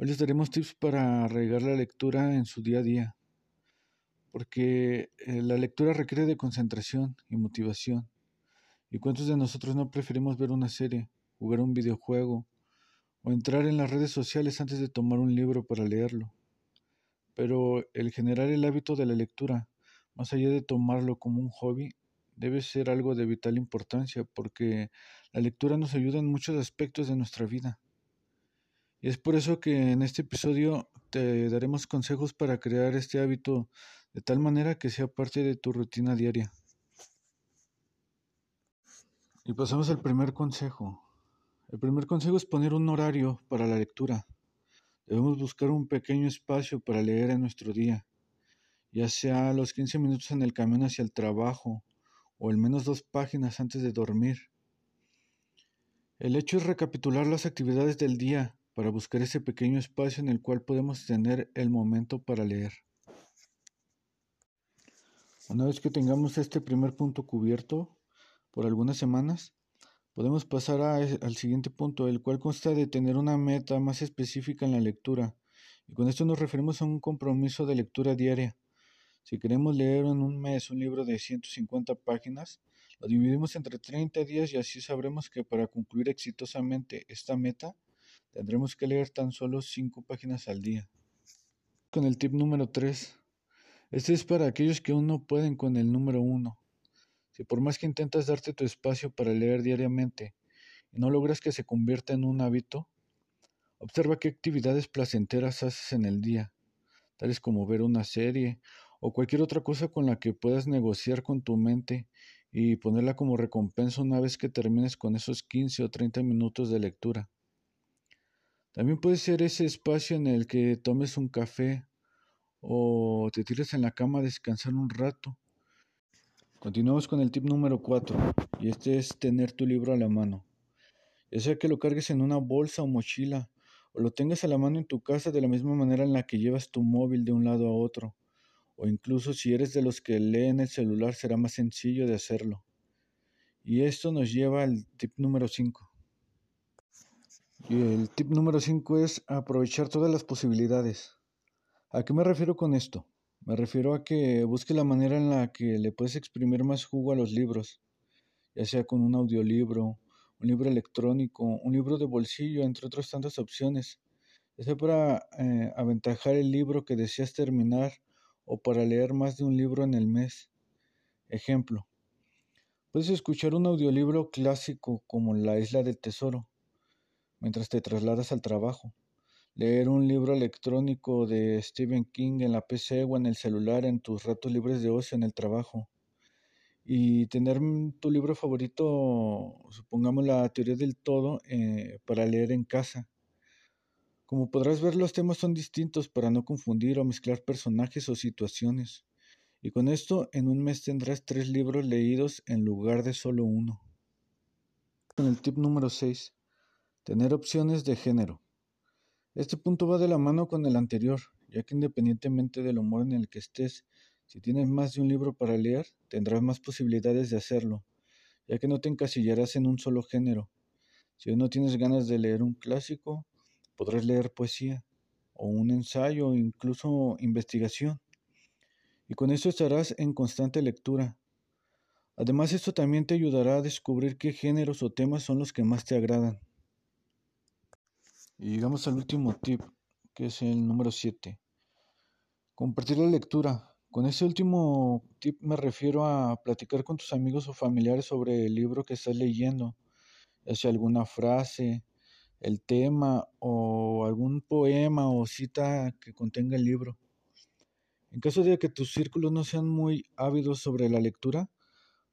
Hoy les daremos tips para arraigar la lectura en su día a día, porque eh, la lectura requiere de concentración y motivación. ¿Y cuántos de nosotros no preferimos ver una serie, jugar un videojuego o entrar en las redes sociales antes de tomar un libro para leerlo? Pero el generar el hábito de la lectura, más allá de tomarlo como un hobby, debe ser algo de vital importancia porque la lectura nos ayuda en muchos aspectos de nuestra vida. Y es por eso que en este episodio te daremos consejos para crear este hábito de tal manera que sea parte de tu rutina diaria. Y pasamos al primer consejo. El primer consejo es poner un horario para la lectura. Debemos buscar un pequeño espacio para leer en nuestro día, ya sea los 15 minutos en el camino hacia el trabajo o al menos dos páginas antes de dormir. El hecho es recapitular las actividades del día para buscar ese pequeño espacio en el cual podemos tener el momento para leer. Una vez que tengamos este primer punto cubierto, por algunas semanas, podemos pasar al siguiente punto, el cual consta de tener una meta más específica en la lectura. Y con esto nos referimos a un compromiso de lectura diaria. Si queremos leer en un mes un libro de 150 páginas, lo dividimos entre 30 días y así sabremos que para concluir exitosamente esta meta tendremos que leer tan solo 5 páginas al día. Con el tip número 3. Este es para aquellos que aún no pueden con el número 1. Si por más que intentas darte tu espacio para leer diariamente y no logras que se convierta en un hábito, observa qué actividades placenteras haces en el día, tales como ver una serie o cualquier otra cosa con la que puedas negociar con tu mente y ponerla como recompensa una vez que termines con esos 15 o 30 minutos de lectura. También puede ser ese espacio en el que tomes un café o te tires en la cama a descansar un rato Continuamos con el tip número 4 y este es tener tu libro a la mano. Ya sea que lo cargues en una bolsa o mochila o lo tengas a la mano en tu casa de la misma manera en la que llevas tu móvil de un lado a otro o incluso si eres de los que leen el celular será más sencillo de hacerlo. Y esto nos lleva al tip número 5. Y el tip número 5 es aprovechar todas las posibilidades. ¿A qué me refiero con esto? Me refiero a que busque la manera en la que le puedes exprimir más jugo a los libros, ya sea con un audiolibro, un libro electrónico, un libro de bolsillo, entre otras tantas opciones, ya sea para eh, aventajar el libro que deseas terminar o para leer más de un libro en el mes. Ejemplo, puedes escuchar un audiolibro clásico como La Isla del Tesoro mientras te trasladas al trabajo leer un libro electrónico de Stephen King en la PC o en el celular en tus ratos libres de ocio en el trabajo. Y tener tu libro favorito, supongamos la teoría del todo, eh, para leer en casa. Como podrás ver, los temas son distintos para no confundir o mezclar personajes o situaciones. Y con esto, en un mes tendrás tres libros leídos en lugar de solo uno. Con el tip número 6. Tener opciones de género. Este punto va de la mano con el anterior, ya que independientemente del humor en el que estés, si tienes más de un libro para leer, tendrás más posibilidades de hacerlo, ya que no te encasillarás en un solo género. Si no tienes ganas de leer un clásico, podrás leer poesía, o un ensayo, o incluso investigación. Y con eso estarás en constante lectura. Además, esto también te ayudará a descubrir qué géneros o temas son los que más te agradan. Y llegamos al último tip, que es el número 7. Compartir la lectura. Con este último tip me refiero a platicar con tus amigos o familiares sobre el libro que estás leyendo, ya sea alguna frase, el tema o algún poema o cita que contenga el libro. En caso de que tus círculos no sean muy ávidos sobre la lectura,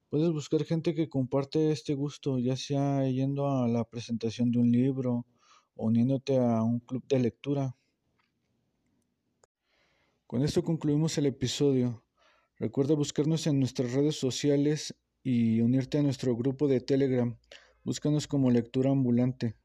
puedes buscar gente que comparte este gusto, ya sea yendo a la presentación de un libro, uniéndote a un club de lectura. Con esto concluimos el episodio. Recuerda buscarnos en nuestras redes sociales y unirte a nuestro grupo de Telegram. Búscanos como Lectura Ambulante.